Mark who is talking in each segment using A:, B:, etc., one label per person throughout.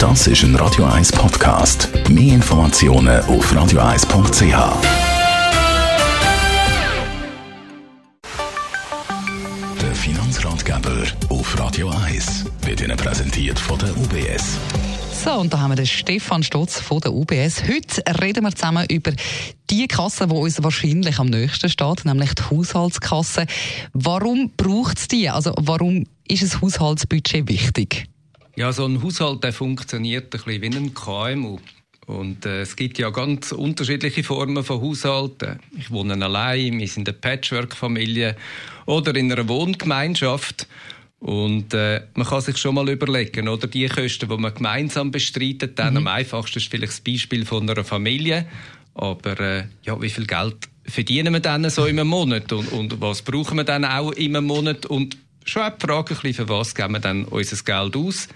A: Das ist ein Radio 1 Podcast. Mehr Informationen auf radio1.ch. Der Finanzratgeber auf Radio 1 wird Ihnen präsentiert von der UBS.
B: So, und da haben wir den Stefan Stotz von der UBS. Heute reden wir zusammen über die Kasse, die uns wahrscheinlich am nächsten steht, nämlich die Haushaltskasse. Warum braucht es die? Also warum ist ein Haushaltsbudget wichtig?
C: Ja, so ein Haushalt der funktioniert ein bisschen wie ein KMU. Und äh, es gibt ja ganz unterschiedliche Formen von Haushalten. Ich wohne allein, wir sind eine Patchwork-Familie oder in einer Wohngemeinschaft. Und äh, man kann sich schon mal überlegen, oder die Kosten, die man gemeinsam bestreitet, dann mhm. am einfachsten ist vielleicht das Beispiel von einer Familie. Aber äh, ja, wie viel Geld verdienen wir dann so im Monat und, und was brauchen wir dann auch im Monat? Und schon auch die Frage, für was geben wir dann unser Geld aus?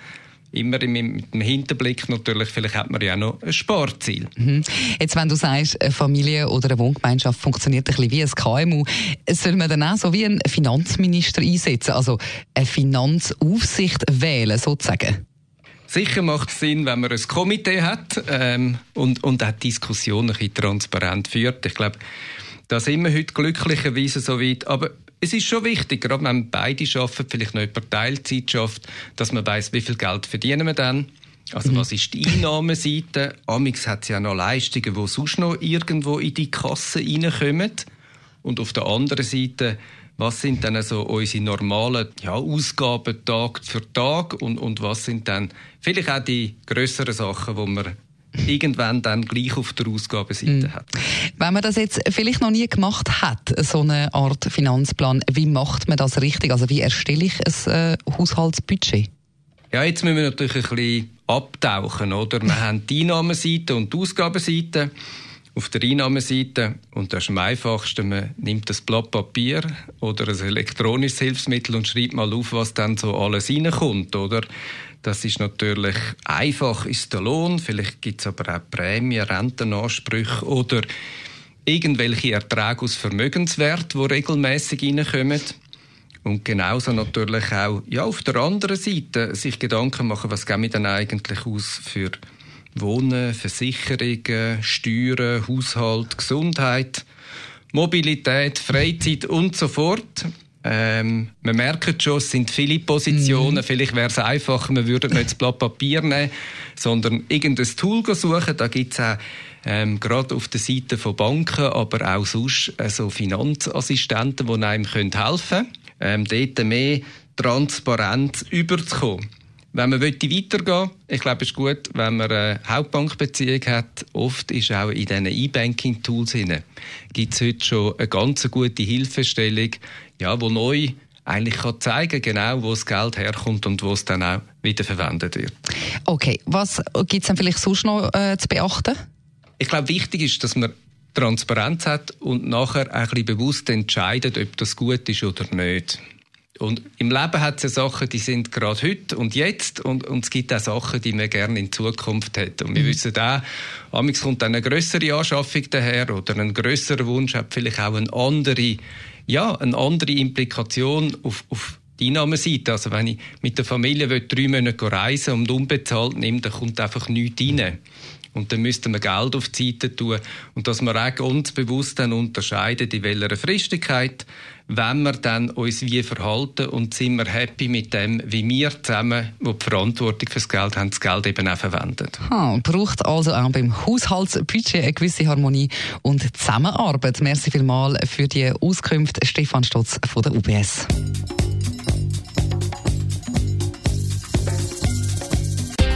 C: immer im, im Hinterblick natürlich, vielleicht hat man ja auch noch ein Sportziel.
B: Mhm. Jetzt, wenn du sagst, eine Familie oder eine Wohngemeinschaft funktioniert ein bisschen wie ein KMU, soll man dann auch so wie einen Finanzminister einsetzen, also eine Finanzaufsicht wählen, sozusagen?
C: Sicher macht es Sinn, wenn man ein Komitee hat ähm, und, und auch Diskussionen ein bisschen transparent führt. Ich glaube, da sind wir heute glücklicherweise so weit. Aber es ist schon wichtig, gerade wenn beide arbeiten, vielleicht noch über Teilzeit schafft, dass man weiß, wie viel Geld verdienen wir dann. Also mhm. was ist die Einnahmeseite? Amix hat ja noch Leistungen, die sonst noch irgendwo in die Kasse reinkommen. Und auf der anderen Seite, was sind dann also unsere normalen ja, Ausgaben Tag für Tag und, und was sind dann vielleicht auch die größeren Sachen, die wir irgendwann dann gleich auf der Ausgabenseite mhm. hat.
B: Wenn man das jetzt vielleicht noch nie gemacht hat, so eine Art Finanzplan, wie macht man das richtig? Also wie erstelle ich ein äh, Haushaltsbudget?
C: Ja, jetzt müssen wir natürlich ein bisschen abtauchen, oder? Wir haben die Einnahmenseite und die Ausgabenseite. Auf der Einnahmenseite, und das ist am einfachsten, man nimmt das Blatt Papier oder ein elektronisches Hilfsmittel und schreibt mal auf, was dann so alles reinkommt, oder? Das ist natürlich einfach, ist der Lohn. Vielleicht gibt es aber auch Prämien, Rentenansprüche oder irgendwelche Erträge aus Vermögenswert, die regelmäßig reinkommen. Und genauso natürlich auch ja, auf der anderen Seite sich Gedanken machen, was geben wir denn eigentlich aus für Wohnen, Versicherungen, Steuern, Haushalt, Gesundheit, Mobilität, Freizeit und so fort. Ähm, man merkt schon, es sind viele Positionen. Mhm. Vielleicht wäre es einfacher, man würde nicht das Blatt Papier nehmen, sondern irgendein Tool suchen. Da gibt es auch ähm, gerade auf der Seite von Banken, aber auch sonst also Finanzassistenten, die einem helfen können, ähm, dort mehr Transparenz überzukommen. Wenn man weitergehen will, ich glaube, es ist gut, wenn man eine Hauptbankbeziehung hat. Oft ist auch in diesen E-Banking-Tools gibt es heute schon eine ganz gute Hilfestellung, ja, wo neu eigentlich kann zeigen genau, wo das Geld herkommt und wo es dann auch wieder verwendet wird.
B: Okay, was gibt es dann vielleicht sonst noch äh, zu beachten?
C: Ich glaube, wichtig ist, dass man Transparenz hat und nachher ein bisschen bewusst entscheidet, ob das gut ist oder nicht. Und im Leben hat es ja Sachen, die sind gerade heute und jetzt und, und es gibt auch Sachen, die man gerne in Zukunft hätte. Und wir mhm. wissen auch, amigs kommt eine größere Anschaffung daher oder ein größerer Wunsch hat vielleicht auch eine andere, ja, eine andere Implikation auf, auf die Einnahmeseite. Also wenn ich mit der Familie will, drei Monate reisen und unbezahlt nehme, dann kommt einfach nichts rein. Und dann müssten wir Geld auf die Seite tun. Und dass wir auch uns bewusst dann unterscheiden, in welcher Fristigkeit, wenn wir dann uns wie verhalten und sind wir happy mit dem, wie wir zusammen, wo die Verantwortung für das Geld haben, das Geld eben auch verwenden.
B: Ha, braucht also auch beim Haushaltsbudget eine gewisse Harmonie und Zusammenarbeit. Merci vielmals für die Auskunft, Stefan Stotz von der UBS.